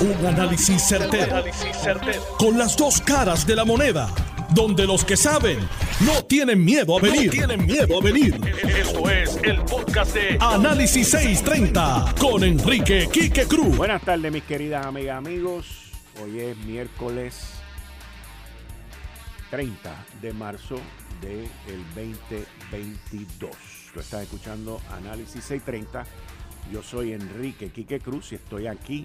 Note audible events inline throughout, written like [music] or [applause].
Un análisis certero, Con las dos caras de la moneda. Donde los que saben no tienen miedo a venir. tienen miedo a venir. Esto es el podcast de Análisis 630 con Enrique Quique Cruz. Buenas tardes, mis queridas amigas, amigos. Hoy es miércoles 30 de marzo del 2022. Tú estás escuchando Análisis 630. Yo soy Enrique Quique Cruz y estoy aquí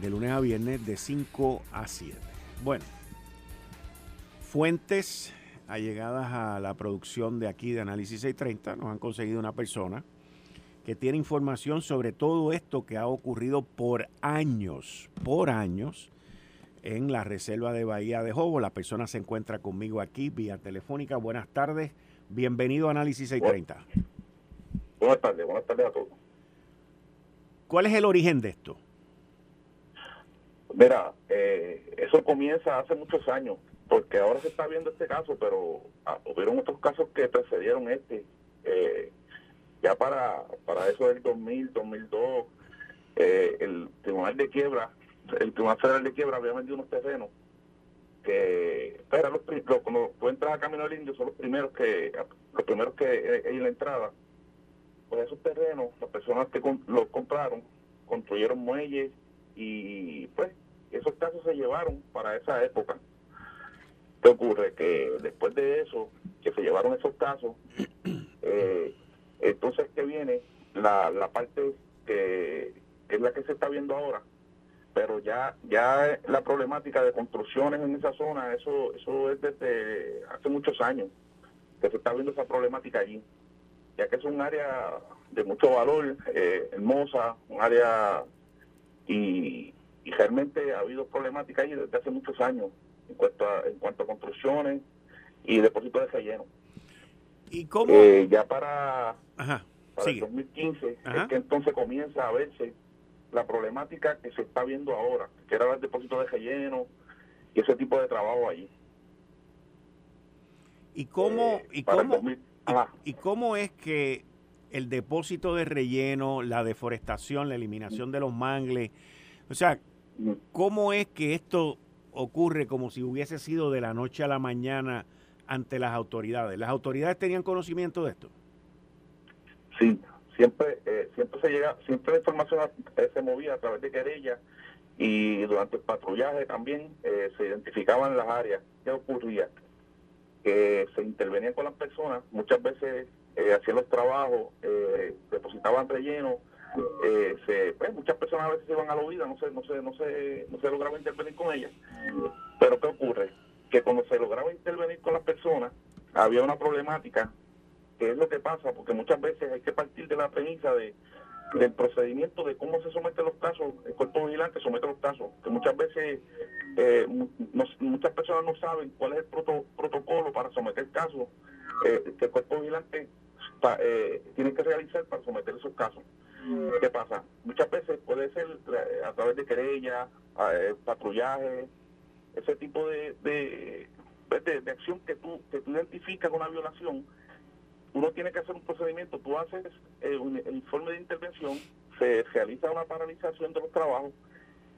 de lunes a viernes de 5 a 7. Bueno, fuentes allegadas a la producción de aquí de Análisis 630 nos han conseguido una persona que tiene información sobre todo esto que ha ocurrido por años, por años, en la reserva de Bahía de Jobo. La persona se encuentra conmigo aquí vía telefónica. Buenas tardes, bienvenido a Análisis 630. Buenas tardes, buenas tardes a todos. ¿Cuál es el origen de esto? Mira, eh, eso comienza hace muchos años, porque ahora se está viendo este caso, pero ah, hubieron otros casos que precedieron este. Eh, ya para, para eso del 2000, 2002, eh, el Tribunal de Quiebra, el Tribunal Federal de Quiebra había vendido unos terrenos que pero los, cuando tú entras a Camino del Indio son los primeros que los primeros que en la entrada pues esos terrenos las personas que los compraron construyeron muelles y pues esos casos se llevaron para esa época. ¿Qué ocurre? Que después de eso, que se llevaron esos casos, [clears throat] eh, entonces que viene la, la parte que, es la que se está viendo ahora, pero ya ya la problemática de construcciones en esa zona, eso eso es desde hace muchos años que se está viendo esa problemática allí, ya que es un área de mucho valor, eh, hermosa, un área y, realmente ha habido problemática ahí desde hace muchos años en cuanto a, en cuanto a construcciones y depósitos de relleno. ¿Y cómo? Eh, ya para, el 2015 es que entonces comienza a verse la problemática que se está viendo ahora, que era el depósito de relleno y ese tipo de trabajo allí. ¿Y cómo, eh, y, cómo y, cómo es que el depósito de relleno, la deforestación, la eliminación de los mangles. O sea, ¿cómo es que esto ocurre como si hubiese sido de la noche a la mañana ante las autoridades? ¿Las autoridades tenían conocimiento de esto? Sí, siempre eh, siempre se llega, siempre la información eh, se movía a través de querellas y durante el patrullaje también eh, se identificaban las áreas. ¿Qué ocurría? Que se intervenían con las personas, muchas veces hacían los trabajos, depositaban relleno, eh, se, pues, muchas personas a veces se iban a la huida, no se, no se, no se, no se lograba intervenir con ellas. Pero ¿qué ocurre? Que cuando se lograba intervenir con las personas, había una problemática, que es lo que pasa, porque muchas veces hay que partir de la premisa de del procedimiento de cómo se someten los casos, el cuerpo vigilante somete los casos, que muchas veces eh, muchas personas no saben cuál es el protocolo para someter casos, eh, que el cuerpo vigilante eh, tiene que realizar para someter esos casos. ¿Qué pasa? Muchas veces puede ser a través de querella, eh, patrullaje, ese tipo de, pues, de, de, acción que tú, que tú identificas una violación, uno tiene que hacer un procedimiento, tú haces eh, un, el informe de intervención, se realiza una paralización de los trabajos,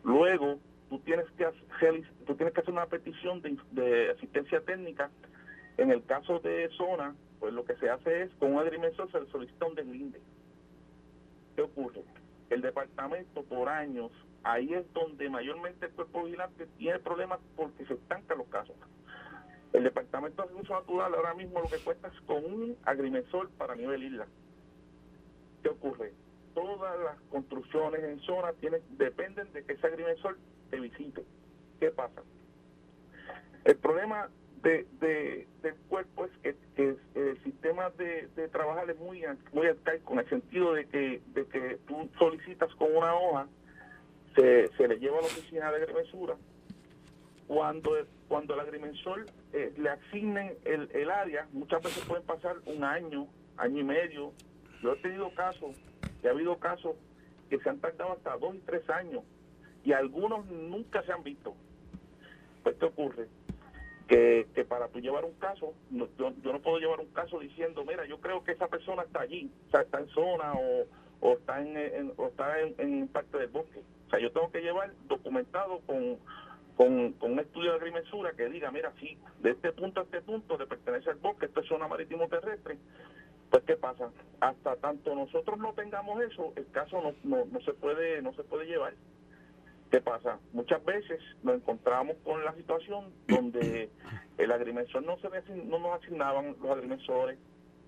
luego tú tienes que hacer, tú tienes que hacer una petición de, de asistencia técnica, en el caso de zona, pues lo que se hace es, con un agrimensor se le solicita un deslinde. ¿Qué ocurre? El departamento por años, ahí es donde mayormente el cuerpo vigilante tiene problemas porque se estancan los casos. El departamento de recursos natural ahora mismo lo que cuesta es con un agrimensor para nivel isla. ¿Qué ocurre? Todas las construcciones en zona tienen, dependen de que ese agrimensor te visite. ¿Qué pasa? El problema de, de, del cuerpo es que, el sistema de, trabajar es muy, muy arcaico en el sentido de que, de que tú solicitas con una hoja, se, se le lleva a la oficina de agrimensura, cuando, cuando el agrimensor eh, le asignen el, el área, muchas veces pueden pasar un año, año y medio. Yo he tenido casos, y ha habido casos que se han tardado hasta dos y tres años, y algunos nunca se han visto. Pues, ¿qué ocurre? Que, para tú llevar un caso, yo, no puedo llevar un caso diciendo, mira, yo creo que esa persona está allí, o sea, está en zona o, está en, o está en, parte del bosque. O sea, yo tengo que llevar documentado con, un estudio de agrimensura que diga, mira, si de este punto a este punto le pertenece al bosque, esto es zona marítimo terrestre, pues qué pasa, hasta tanto nosotros no tengamos eso, el caso no, no se puede no se puede llevar. ¿Qué pasa? Muchas veces nos encontramos con la situación donde el agrimensor no se no nos asignaban los agrimensores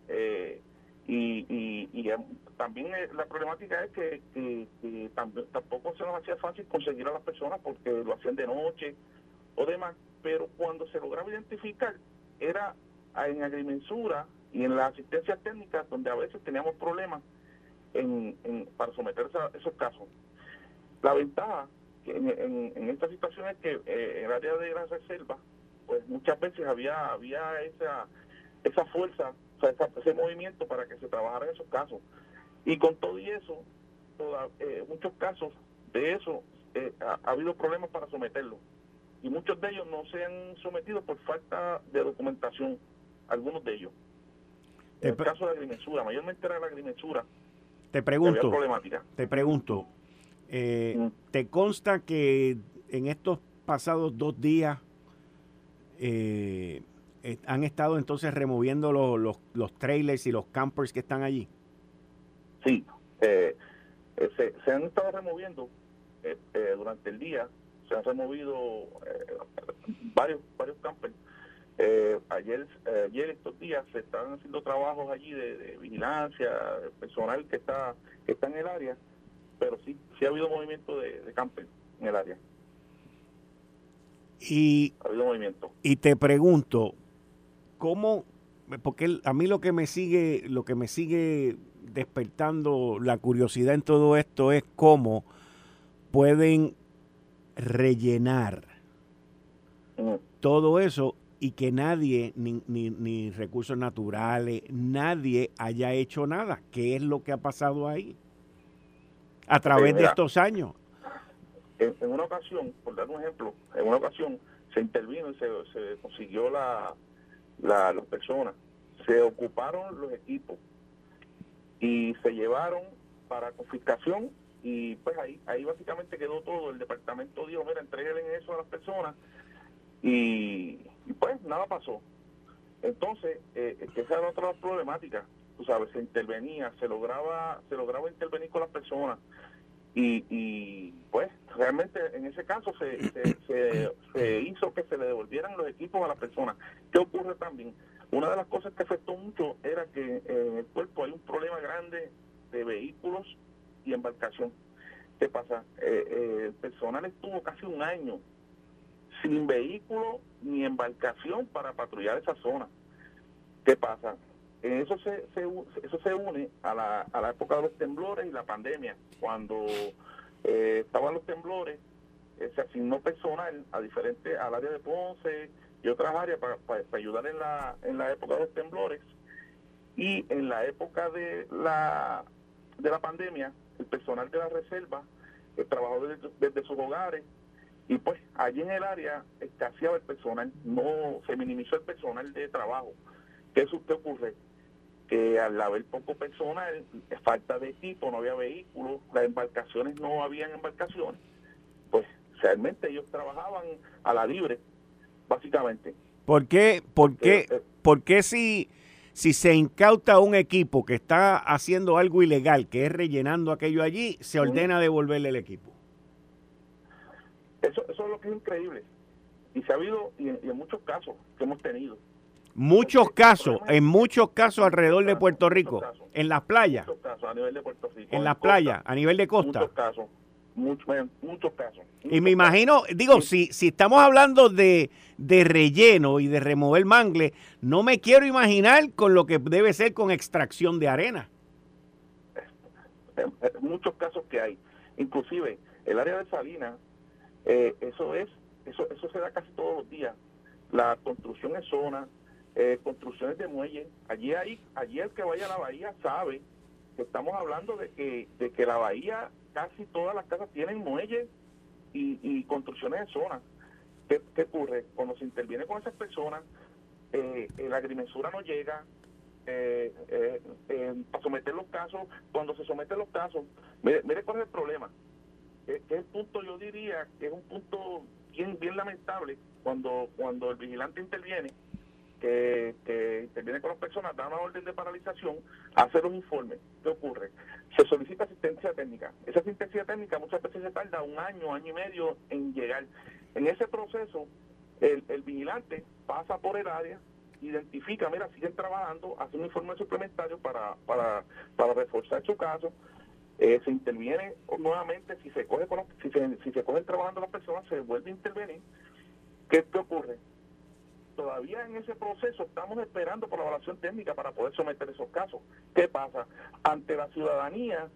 eh, y, y, eh, también eh, la problemática es que, tampoco se nos hacía fácil conseguir a las personas porque lo hacían de noche o demás, pero cuando se lograba identificar era en agrimensura y en la asistencia técnica donde a veces teníamos problemas en, para someterse a esos casos. La ventaja en, en, en esta situación es que eh, en el área de la reserva, pues muchas veces había había esa esa fuerza, o sea, ese movimiento para que se trabajara en esos casos. Y con todo y eso, toda, eh, muchos casos de eso eh, ha, habido problemas para someterlo. Y muchos de ellos no se han sometido por falta de documentación, algunos de ellos. En el caso de la agrimensura, mayormente era la agrimensura. Te pregunto, te pregunto, eh, ¿Te consta que en estos pasados dos días eh, eh, han estado entonces removiendo los, los, trailers y los campers que están allí? Sí, se, han estado removiendo durante el día, se han removido varios varios campers. ayer, ayer estos días se están haciendo trabajos allí de, de vigilancia, personal que está que está en el área pero sí, sí ha habido movimiento de, de en el área. Y, ha habido movimiento. Y te pregunto, ¿cómo? Porque a mí lo que me sigue, lo que me sigue despertando la curiosidad en todo esto es cómo pueden rellenar todo eso y que nadie, ni, ni, ni, recursos naturales, nadie haya hecho nada. ¿Qué es lo que ha pasado ahí? A través de estos años. En, una ocasión, por dar un ejemplo, en una ocasión se intervino y se, consiguió la, la, las personas, se ocuparon los equipos y se llevaron para confiscación y pues ahí ahí básicamente quedó todo. El departamento dijo, mira, entreguen eso a las personas y, pues nada pasó. Entonces, eh, esa era otra problemática sabes, se intervenía, se lograba, se lograba intervenir con las personas y, y pues realmente en ese caso se, se, hizo que se le devolvieran los equipos a las personas. ¿Qué ocurre también? Una de las cosas que afectó mucho era que en el cuerpo hay un problema grande de vehículos y embarcación. ¿Qué pasa? Eh, eh, el personal estuvo casi un año sin vehículo ni embarcación para patrullar esa zona. ¿Qué pasa? Eso se, eso se une a la, a la época de los temblores y la pandemia. Cuando eh, estaban los temblores, eh, se asignó personal a diferentes, al área de Ponce y otras áreas para, para, ayudar en la, en la época de los temblores. Y en la época de la, de la pandemia, el personal de la reserva eh, trabajó desde, sus hogares y pues allí en el área escaseaba el personal, no se minimizó el personal de trabajo. ¿Qué, ¿Qué ocurre? Que al haber poco personal, falta de equipo, no había vehículos, las embarcaciones no habían embarcaciones, pues realmente ellos trabajaban a la libre, básicamente. ¿Por qué, por qué, eh, eh. por qué si, si se incauta un equipo que está haciendo algo ilegal, que es rellenando aquello allí, se ordena devolverle el equipo? Eso, eso es lo que es increíble. Y se ha habido, y en muchos casos que hemos tenido, Muchos casos, en muchos casos alrededor de Puerto Rico, en las playas. En las playas, a nivel de costa. Muchos casos. Muchos, casos. Y me imagino, digo, si, si estamos hablando de, de relleno y de remover mangle, no me quiero imaginar con lo que debe ser con extracción de arena. [laughs] Muchos casos que hay. Inclusive, el área de Salinas, eh, eso es, eso, eso se da casi todos los días. La construcción en zona, eh, construcciones de muelles. Allí hay, allí el que vaya a la bahía sabe que estamos hablando de que, de que la bahía casi todas las casas tienen muelles y, construcciones de zona. ¿Qué, ocurre? Cuando se interviene con esas personas, eh, la agrimensura no llega, eh, eh, para someter los casos, cuando se someten los casos, mire, mire cuál es el problema. que, es el punto, yo diría, que es un punto bien, bien lamentable cuando, cuando el vigilante interviene, que, interviene con las personas, da una orden de paralización, hacer un informe. ¿Qué ocurre? Se solicita asistencia técnica. Esa asistencia técnica muchas veces se tarda un año, año y medio en llegar. En ese proceso, el, vigilante pasa por el área, identifica, mira, siguen trabajando, hace un informe suplementario para, para, para reforzar su caso, eh, se interviene nuevamente, si se coge si, se, si se cogen trabajando las personas, se vuelve a intervenir. ¿Qué, ¿Qué ocurre? Todavía en ese proceso estamos esperando por la evaluación técnica para poder someter esos casos. ¿Qué pasa? Ante la ciudadanía,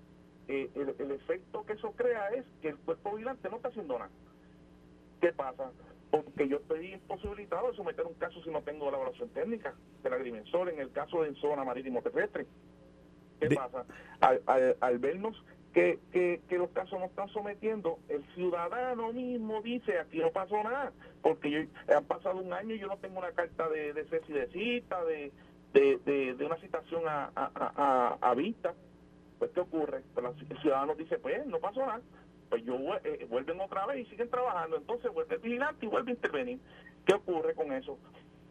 eh, el, el efecto que eso crea es que el cuerpo vigilante no está haciendo nada. ¿Qué pasa? porque yo estoy imposibilitado de someter un caso si no tengo la evaluación técnica del agrimensor en el caso de zona marítimo terrestre. ¿Qué pasa? Al, vernos que, que, los casos no están sometiendo, el ciudadano mismo dice, aquí no pasó nada, porque yo, han pasado un año y yo no tengo una carta de, de cesi de cita, de, de, de, una citación a, a, a, vista. Pues, ¿qué ocurre? Pues, el ciudadano dice, pues, no pasó nada pues yo eh, vuelven otra vez y siguen trabajando, entonces vuelve el vigilante y vuelve a intervenir. ¿Qué ocurre con eso?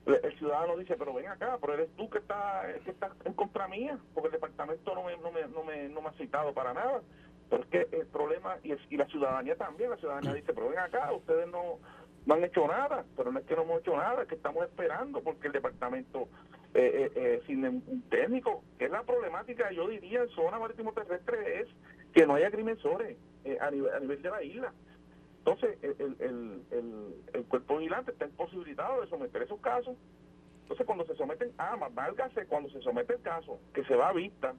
El ciudadano dice, pero ven acá, pero eres tú que estás que está en contra mía, porque el departamento no me, no me, no me, no me ha citado para nada. Pero es que el problema, y, y la ciudadanía también, la ciudadanía dice, pero ven acá, ustedes no, no han hecho nada, pero no es que no hemos hecho nada, es que estamos esperando porque el departamento eh, eh, eh sin un técnico, que es la problemática, yo diría, en zona marítimo terrestre es que no haya agrimensores eh, a, nivel, a nivel de la isla. Entonces, el, el, el, el, cuerpo vigilante está imposibilitado de someter esos casos. Entonces, cuando se someten, ah, más válgase, cuando se somete el caso, que se va a vista,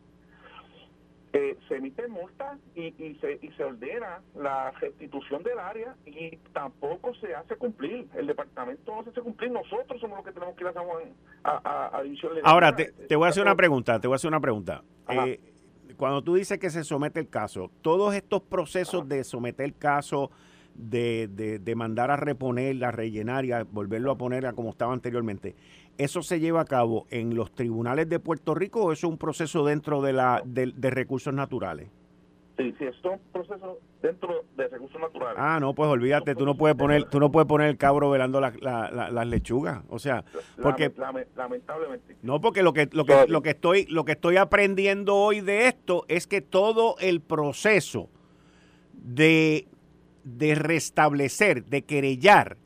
eh, se emite multa y, y, se, y se ordena la restitución del área y tampoco se hace cumplir. El departamento no se hace cumplir. Nosotros somos los que tenemos que ir a, a, a, a división Ahora, te, te, voy a hacer una pregunta. Te voy a hacer una pregunta. Eh, cuando tú dices que se somete el caso, todos estos procesos de someter el caso, de, de, mandar a reponer, a rellenar y a volverlo a poner a como estaba anteriormente, ¿eso se lleva a cabo en los tribunales de Puerto Rico o eso es un proceso dentro de, la, de recursos naturales? Sí, sí, es un proceso dentro de recursos naturales. Ah, no, pues olvídate, tú no puedes poner, tú no puedes poner el cabro velando las lechugas, o sea, porque lamentablemente. No, porque lo que lo que lo que estoy lo que estoy aprendiendo hoy de esto es que todo el proceso de de restablecer, de querellar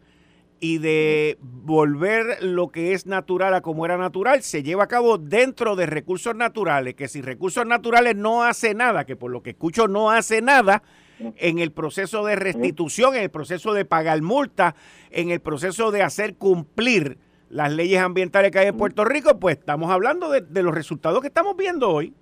y de volver lo que es natural a como era natural se lleva a cabo dentro de recursos naturales, que si recursos naturales no hace nada, que por lo que escucho no hace nada en el proceso de restitución, en el proceso de pagar multa, en el proceso de hacer cumplir las leyes ambientales que hay en Puerto Rico, pues estamos hablando de, los resultados que estamos viendo hoy.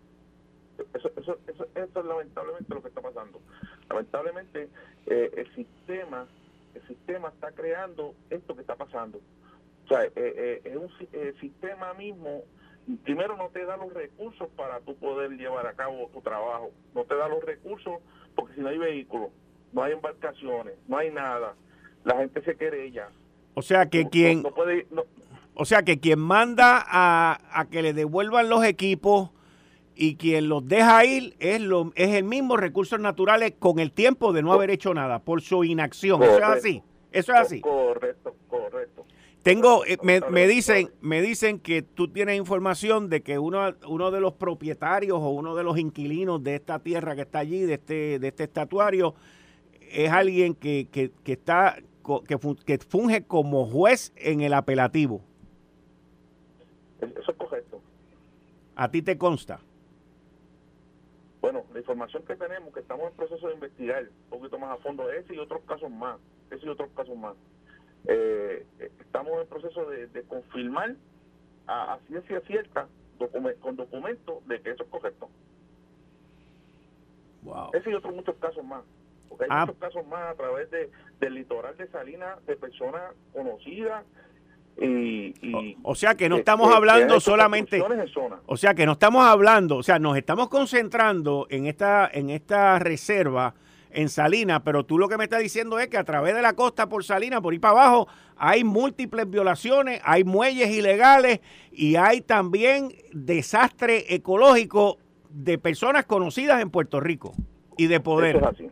Eso, eso, eso, es lamentablemente lo que está pasando. Lamentablemente eh, el sistema el sistema está creando esto que está pasando. O sea, eh, eh, es un el sistema mismo, primero no te da los recursos para tú poder llevar a cabo tu trabajo, no te da los recursos porque si no hay vehículos, no hay embarcaciones, no hay nada, la gente se querella. O sea que quien... o sea que quien manda a, a que le devuelvan los equipos y quien los deja ir es, lo, es el mismo recursos naturales con el tiempo de no haber hecho nada por su inacción. Eso es así. Eso es así. Correcto, correcto. Tengo, eh, me, me, dicen, me dicen que tú tienes información de que uno, uno de los propietarios o uno de los inquilinos de esta tierra que está allí, de este, de este estatuario, es alguien que, que, que está que, que funge como juez en el apelativo. Eso es correcto. ¿A ti te consta? Bueno, la información que tenemos, que estamos en proceso de investigar un poquito más a fondo ese y otros casos más, ese y otros casos más. Eh, estamos en proceso de, confirmar a, a, ciencia cierta con documentos de que eso es correcto. Wow. Ese y otros muchos casos más. Porque hay ah. muchos casos más a través de, del litoral de Salinas de personas conocidas o, sea que no estamos hablando solamente o sea que no estamos hablando o sea nos estamos concentrando en esta en esta reserva en Salina pero tú lo que me estás diciendo es que a través de la costa por Salina por ir para abajo hay múltiples violaciones hay muelles ilegales y hay también desastre ecológico de personas conocidas en Puerto Rico y de poder eso es así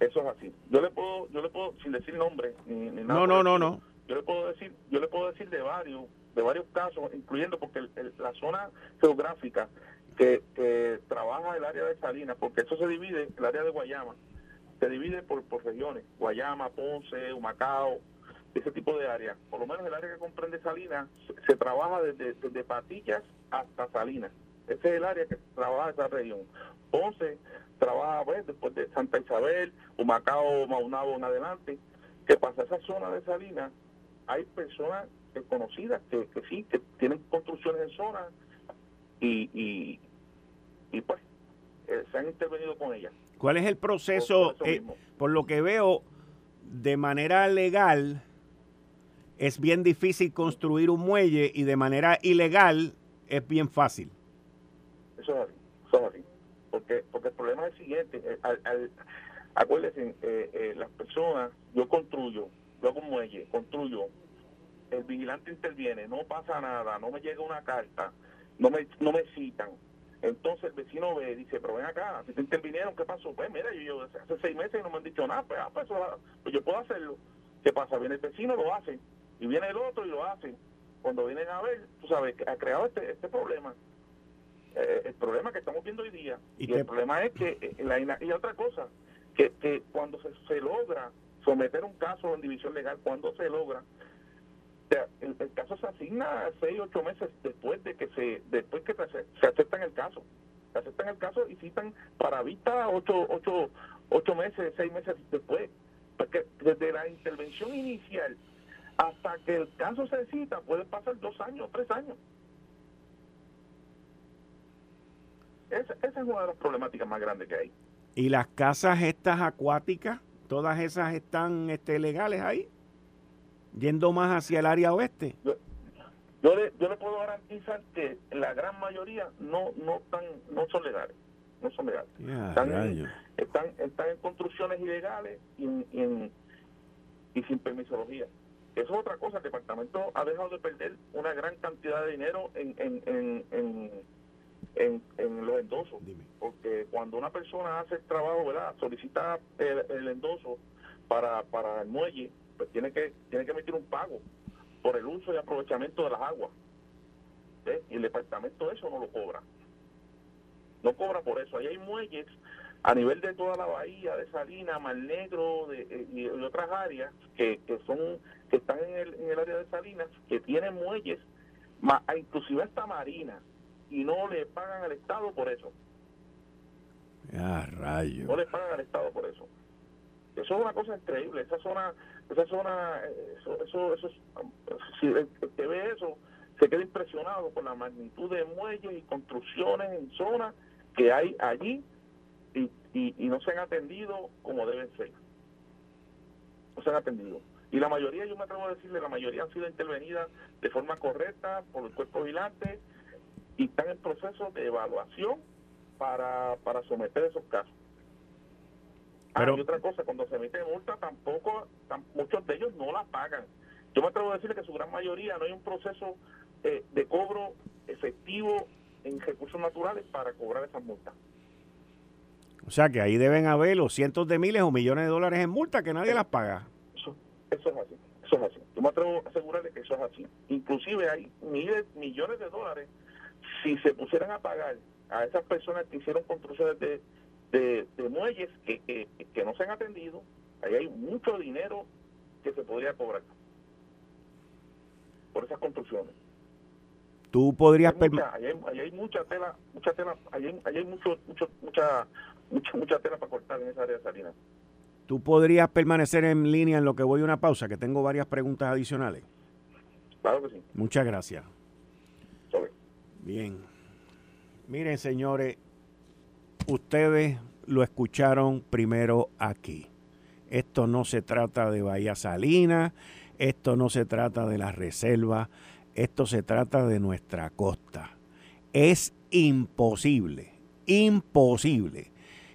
Eso es así. Yo le puedo, yo le puedo, sin decir nombre ni, nada. No, no, no, no. Yo le puedo decir, yo le puedo decir de varios, de varios casos, incluyendo porque la zona geográfica que, que, trabaja el área de Salinas, porque eso se divide, el área de Guayama, se divide por, por regiones, Guayama, Ponce, Humacao, ese tipo de área. Por lo menos el área que comprende Salinas se, trabaja desde, desde Patillas hasta Salinas. Ese es el área que trabaja esa región. Ponce trabaja pues, después de Santa Isabel, Humacao, Maunabo en adelante. que pasa? Esa zona de Salinas, hay personas conocidas que, que sí, que tienen construcciones en zona y, y, pues eh, se han intervenido con ellas. ¿Cuál es el proceso? Por, eh, por lo que veo, de manera legal, es bien difícil construir un muelle y de manera ilegal es bien fácil. Eso es así, eso es así. Porque, porque el problema es el siguiente, eh, al, acuérdense, eh, eh, las personas, yo construyo, yo hago un muelle, construyo, el vigilante interviene, no pasa nada, no me llega una carta, no me, no me citan. Entonces el vecino ve, dice, pero ven acá, si te intervinieron, ¿qué pasó? Pues mira, yo, hace seis meses y no me han dicho nada, pues, ah, pues, pues, yo puedo hacerlo. ¿Qué pasa? Viene el vecino, lo hace, y viene el otro y lo hace. Cuando vienen a ver, tú sabes, ha creado este, este problema. Eh, el problema que estamos viendo hoy día. Y, el problema es que, eh, la, y otra cosa, que, que cuando se, logra someter un caso en división legal, cuando se logra, el, caso se asigna seis, ocho meses después de que se después que se, se aceptan el caso. Se aceptan el caso y citan para vista ocho, ocho, ocho meses, seis meses después. Porque desde la intervención inicial hasta que el caso se cita puede pasar dos años, tres años. Esa, es una de las problemáticas más grandes que hay. ¿Y las casas estas acuáticas, todas esas están este, legales ahí? Yendo más hacia el área oeste. Yo, le, yo le puedo garantizar que la gran mayoría no no están, no son legales. No son legales. están, en, están, en construcciones ilegales y, y sin permisología. Eso es otra cosa, el departamento ha dejado de perder una gran cantidad de dinero en, en, en, en, en, los endosos. Porque cuando una persona hace el trabajo, ¿verdad? solicita el, endoso para, para el muelle, pues tiene que, tiene que emitir un pago por el uso y aprovechamiento de las aguas. Y el departamento eso no lo cobra. No cobra por eso. Ahí hay muelles a nivel de toda la bahía, de Salinas, Mar Negro de, eh, y, otras áreas que, que son que están en el, en el área de Salinas, que tienen muelles, más, inclusive esta marina, y no le pagan al Estado por eso. Ah, rayo. No le pagan al Estado por eso. Eso es una cosa increíble. Esa zona, esa zona, eso, eso, eso si el que ve eso, se queda impresionado por la magnitud de muelles y construcciones en zonas que hay allí y, y, y no se han atendido como deben ser. No se han atendido. Y la mayoría, yo me atrevo a decirle, la mayoría han sido intervenidas de forma correcta por el cuerpo vigilante y están en proceso de evaluación para, para someter esos casos. Ah, Pero, y otra cosa, cuando se emite multa, tampoco, muchos de ellos no la pagan. Yo me atrevo a decirle que su gran mayoría no hay un proceso eh, de cobro efectivo en recursos naturales para cobrar esas multas. O sea que ahí deben haber los cientos de miles o millones de dólares en multa que nadie las paga. Eso es así, eso es así. Yo me atrevo a asegurarle que eso es así. Inclusive hay miles, millones de dólares si se pusieran a pagar a esas personas que hicieron construcciones de, de, muelles que, que, no se han atendido, ahí hay mucho dinero que se podría cobrar por esas construcciones. Tú podrías... Ahí hay, hay, mucha tela, mucha tela, ahí hay, mucho, mucho, mucha, mucha, mucha tela para cortar en esa área de Salinas. ¿Tú podrías permanecer en línea en lo que voy a una pausa? Que tengo varias preguntas adicionales. Claro que sí. Muchas gracias. Bien. Miren, señores, ustedes lo escucharon primero aquí. Esto no se trata de Bahía Salina, esto no se trata de la reserva, esto se trata de nuestra costa. Es imposible, imposible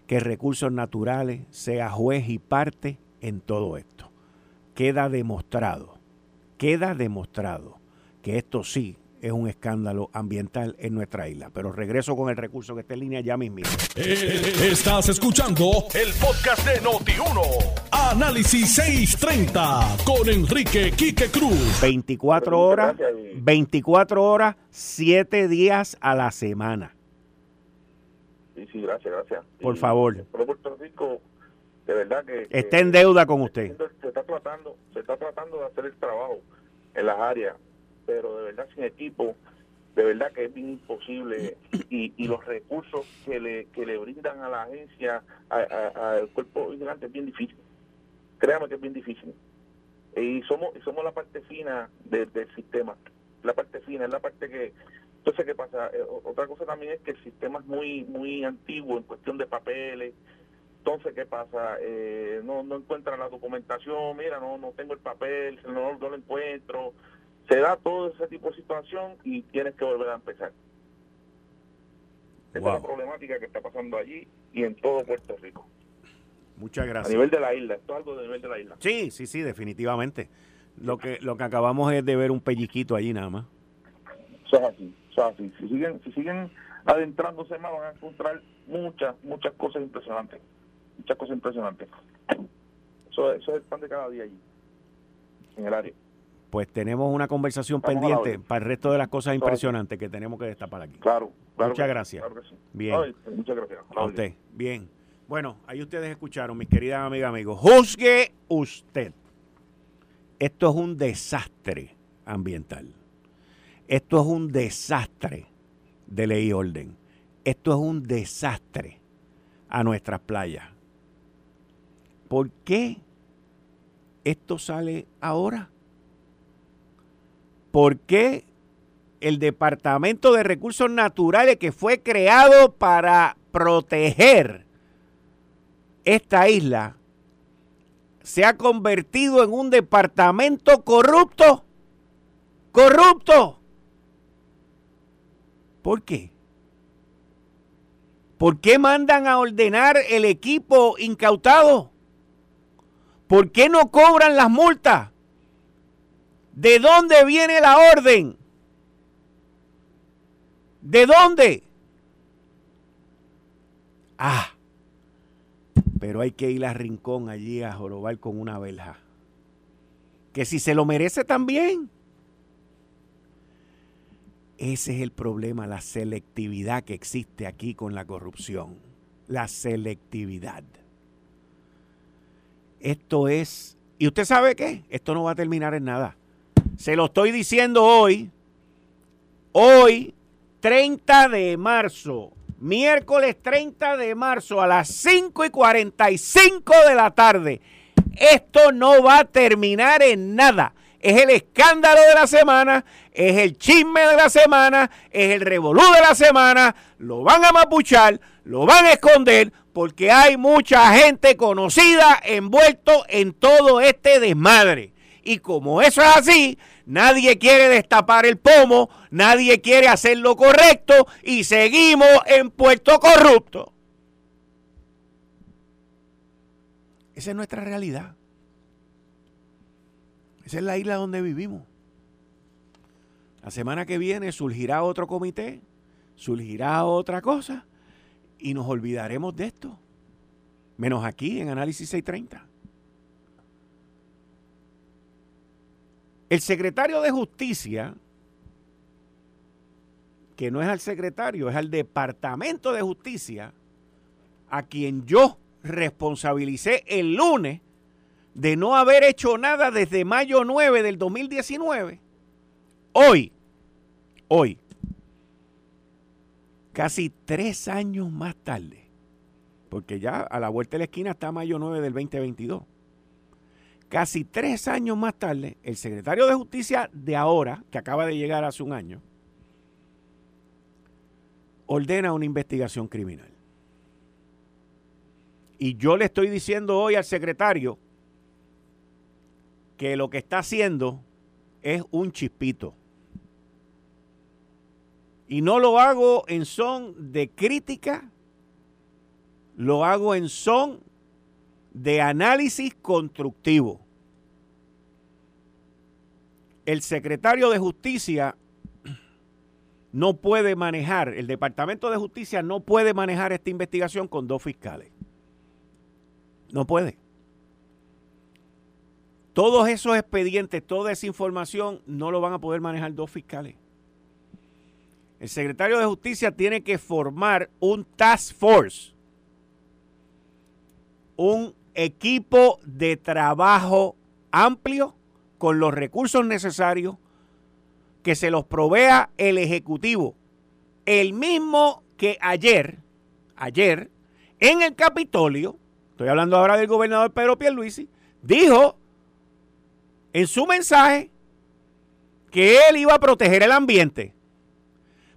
que Recursos Naturales sea juez y parte en todo esto. Queda demostrado, queda demostrado que esto sí es un escándalo ambiental en nuestra isla. Pero regreso con el recurso que está en línea ya mismo. Eh, estás escuchando el podcast de Noti1. Análisis 630 con Enrique Quique Cruz. 24 horas, 24 horas, 7 días a la semana. Sí, sí, gracias, gracias. Por favor. Puerto Rico, de verdad que... Está en deuda con usted. Se está tratando, se está tratando de hacer el trabajo en las áreas pero de verdad sin equipo, de verdad que es bien imposible y, los recursos que le, que le brindan a la agencia, al cuerpo vigilante es bien difícil. Créame que es bien difícil. Y somos, somos la parte fina del sistema, la parte fina, es la parte que... Entonces, ¿qué pasa? Eh, otra cosa también es que el sistema es muy muy antiguo en cuestión de papeles, entonces, ¿qué pasa? Eh, no, no encuentran la documentación, mira, no no tengo el papel, no, no lo encuentro, se da todo ese tipo de situación y tienes que volver a empezar. Esa es la problemática que está pasando allí y en todo Puerto Rico. Muchas gracias. A nivel de la isla, esto es algo de nivel de la isla. Sí, sí, sí, definitivamente. Lo que lo que acabamos es de ver un pellizquito allí nada más. Eso es así, eso es así. Si siguen, si siguen adentrándose más van a encontrar muchas, muchas cosas impresionantes. Muchas cosas impresionantes. Eso, eso es el pan de cada día allí, en el área pues tenemos una conversación pendiente para el resto de las cosas impresionantes que tenemos que destapar aquí. Claro, Muchas gracias. Bien. muchas gracias. A usted. Bien. Bueno, ahí ustedes escucharon, mis queridas amigas, amigos. Juzgue usted. Esto es un desastre ambiental. Esto es un desastre de ley y orden. Esto es un desastre a nuestras playas. ¿Por qué esto sale ahora? ¿Por qué el Departamento de Recursos Naturales que fue creado para proteger esta isla se ha convertido en un departamento corrupto? Corrupto. ¿Por qué? ¿Por qué mandan a ordenar el equipo incautado? ¿Por qué no cobran las multas? ¿De dónde viene la orden? ¿De dónde? Ah, pero hay que ir a Rincón allí a jorobar con una verja. Que si se lo merece también. Ese es el problema, la selectividad que existe aquí con la corrupción. La selectividad. Esto es... ¿Y usted sabe qué? Esto no va a terminar en nada. Se lo estoy diciendo hoy. Hoy, 30 de marzo. Miércoles 30 de marzo a las 5 y 45 de la tarde. Esto no va a terminar en nada. Es el escándalo de la semana, es el chisme de la semana, es el revolú de la semana. Lo van a mapuchar, lo van a esconder, porque hay mucha gente conocida envuelto en todo este desmadre. Y como eso es así, nadie quiere destapar el pomo, nadie quiere hacer lo correcto y seguimos en puerto corrupto. Esa es nuestra realidad. Esa es la isla donde vivimos. La semana que viene surgirá otro comité, surgirá otra cosa y nos olvidaremos de esto. Menos aquí en Análisis 630. El secretario de Justicia, que no es al secretario, es al Departamento de Justicia, a quien yo responsabilicé el lunes de no haber hecho nada desde mayo 9 del 2019, hoy, hoy, casi tres años más tarde, porque ya a la vuelta de la esquina está mayo 9 del 2022, Casi tres años más tarde, el secretario de Justicia de ahora, que acaba de llegar hace un año, ordena una investigación criminal. Y yo le estoy diciendo hoy al secretario que lo que está haciendo es un chispito. Y no lo hago en son de crítica, lo hago en son de análisis constructivo. El secretario de Justicia no puede manejar, el Departamento de Justicia no puede manejar esta investigación con dos fiscales. No puede. Todos esos expedientes, toda esa información, no lo van a poder manejar dos fiscales. El secretario de Justicia tiene que formar un task force, un equipo de trabajo amplio con los recursos necesarios que se los provea el Ejecutivo. El mismo que ayer, ayer, en el Capitolio, estoy hablando ahora del gobernador Pedro Pierluisi, dijo en su mensaje que él iba a proteger el ambiente.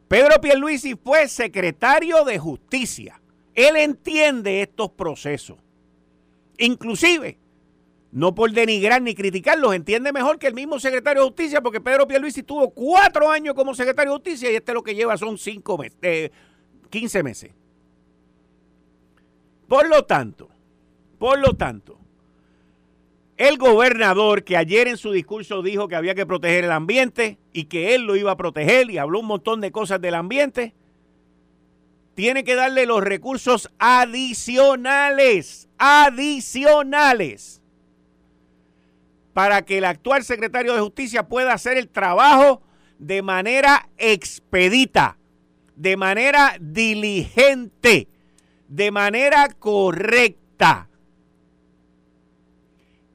Pedro Pierluisi fue secretario de Justicia. Él entiende estos procesos. Inclusive, no por denigrar ni criticarlos, entiende mejor que el mismo secretario de Justicia, porque Pedro Pierluisi tuvo cuatro años como secretario de Justicia y este lo que lleva son cinco meses, eh, 15 meses. Por lo tanto, por lo tanto, el gobernador que ayer en su discurso dijo que había que proteger el ambiente y que él lo iba a proteger y habló un montón de cosas del ambiente, tiene que darle los recursos adicionales, adicionales para que el actual secretario de Justicia pueda hacer el trabajo de manera expedita, de manera diligente, de manera correcta.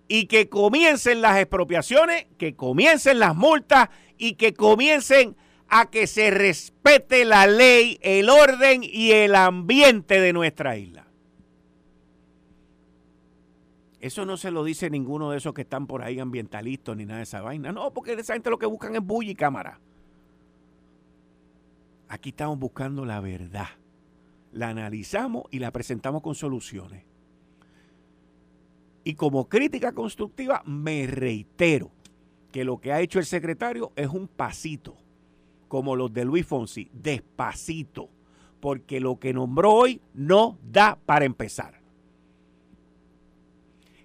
Y que comiencen las expropiaciones, que comiencen las multas y que comiencen a que se respete la ley, el orden y el ambiente de nuestra isla. Eso no se lo dice ninguno de esos que están por ahí ambientalistas ni nada de esa vaina. No, porque esa gente lo que buscan es bulla y cámara. Aquí estamos buscando la verdad. La analizamos y la presentamos con soluciones. Y como crítica constructiva, me reitero que lo que ha hecho el secretario es un pasito, como los de Luis Fonsi, despacito, porque lo que nombró hoy no da para empezar.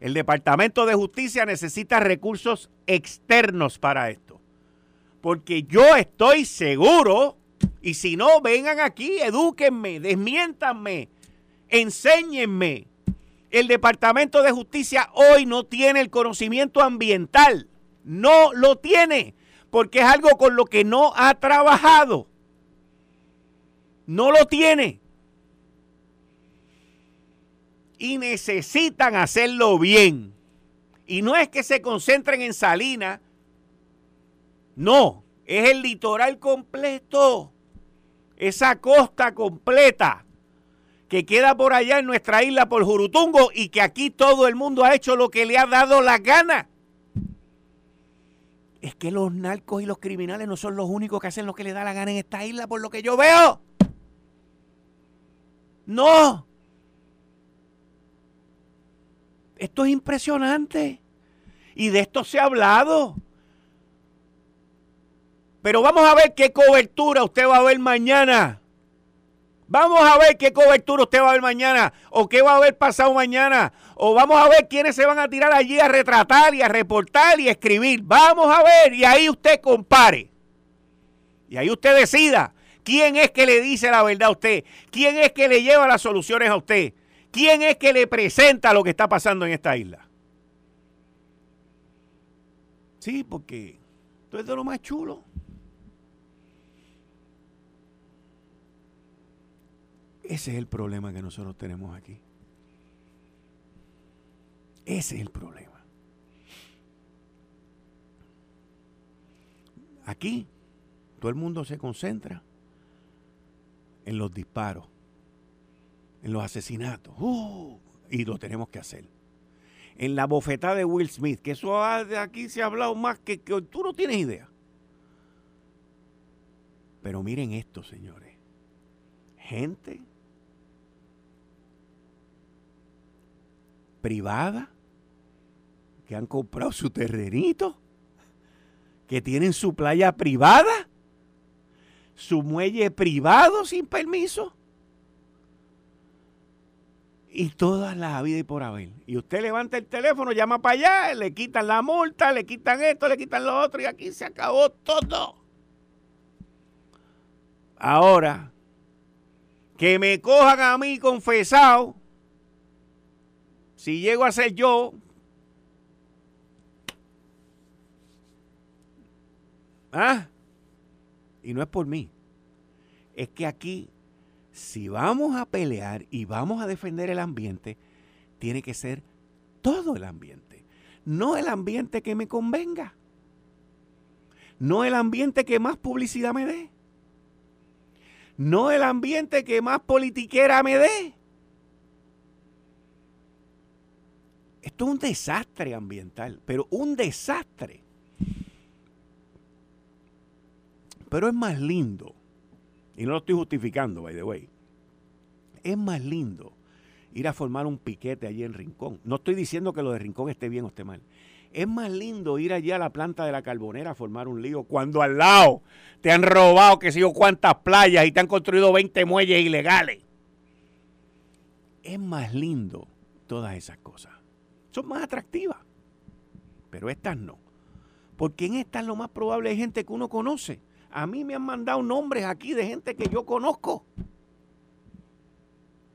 El Departamento de Justicia necesita recursos externos para esto. Porque yo estoy seguro, y si no, vengan aquí, edúquenme, desmiéntanme, enséñenme. El Departamento de Justicia hoy no tiene el conocimiento ambiental. No lo tiene, porque es algo con lo que no ha trabajado. No lo tiene y necesitan hacerlo bien. Y no es que se concentren en Salinas, no, es el litoral completo, esa costa completa que queda por allá en nuestra isla por Jurutungo y que aquí todo el mundo ha hecho lo que le ha dado la gana. Es que los narcos y los criminales no son los únicos que hacen lo que le da la gana en esta isla, por lo que yo veo. No. Esto es impresionante. Y de esto se ha hablado. Pero vamos a ver qué cobertura usted va a ver mañana. Vamos a ver qué cobertura usted va a ver mañana. O qué va a haber pasado mañana. O vamos a ver quiénes se van a tirar allí a retratar y a reportar y a escribir. Vamos a ver. Y ahí usted compare. Y ahí usted decida quién es que le dice la verdad a usted. Quién es que le lleva las soluciones a usted. ¿Quién es que le presenta lo que está pasando en esta isla? Sí, porque esto es de lo más chulo. Ese es el problema que nosotros tenemos aquí. Ese es el problema. Aquí todo el mundo se concentra en los disparos en los asesinatos. Uh, y lo tenemos que hacer. En la bofetada de Will Smith, que eso de aquí se ha hablado más que, que tú no tienes idea. Pero miren esto, señores. Gente privada que han comprado su terrenito, que tienen su playa privada, su muelle privado sin permiso y toda la vida y por haber. Y usted levanta el teléfono, llama para allá, le quitan la multa, le quitan esto, le quitan lo otro y aquí se acabó todo. Ahora, que me cojan a mí confesado, si llego a ser yo, ¿ah? Y no es por mí. Es que aquí, si vamos a pelear y vamos a defender el ambiente, tiene que ser todo el ambiente. No el ambiente que me convenga. No el ambiente que más publicidad me dé no el ambiente que más politiquera me dé. Esto es un desastre ambiental, pero un desastre. Pero es más lindo, y no lo estoy justificando, by the way, es más lindo ir a formar un piquete allí en Rincón. No estoy diciendo que lo de Rincón esté bien o esté mal. Es más lindo ir allá a la planta de la carbonera a formar un lío cuando al lado te han robado que sé yo cuántas playas y te han construido 20 muelles ilegales. Es más lindo todas esas cosas. Son más atractivas. Pero estas no. Porque en estas lo más probable hay gente que uno conoce. A mí me han mandado nombres aquí de gente que yo conozco.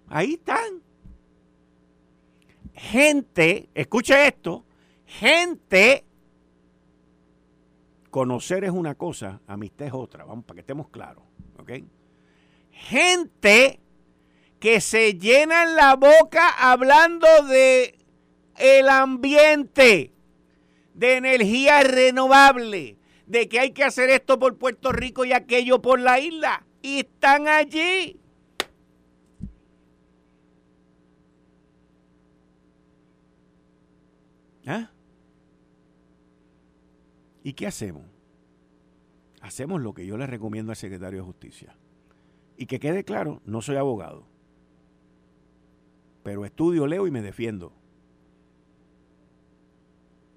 Ahí están. Gente, escuche esto, gente, conocer es una cosa, amistad es otra, vamos, para que estemos claros, ¿ok? Gente que se llenan la boca hablando de el ambiente, de energía renovable, de que hay que hacer esto por Puerto Rico y aquello por la isla, y están allí. ¿Ah? ¿Y qué hacemos? Hacemos lo que yo le recomiendo al secretario de Justicia. Y que quede claro, no soy abogado. Pero estudio, leo y me defiendo.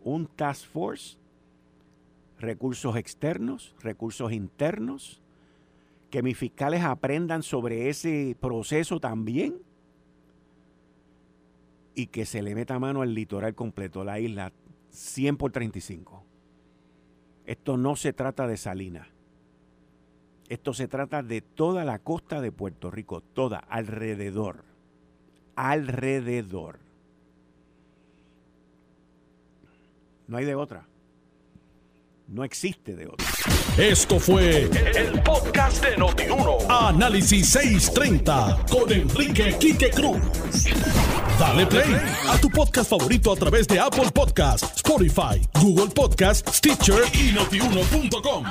Un task force, recursos externos, recursos internos, que mis fiscales aprendan sobre ese proceso también y que se le meta mano al litoral completo, la isla 100 por 35. Esto no se trata de Salinas. Esto se trata de toda la costa de Puerto Rico, toda, alrededor. Alrededor. No hay de otra. No existe de otra. Esto fue el, podcast de Notiuno. Análisis 630 con Enrique Quique Cruz. Dale play a tu podcast favorito a través de Apple Podcasts, Spotify, Google Podcasts, Stitcher y notiuno.com.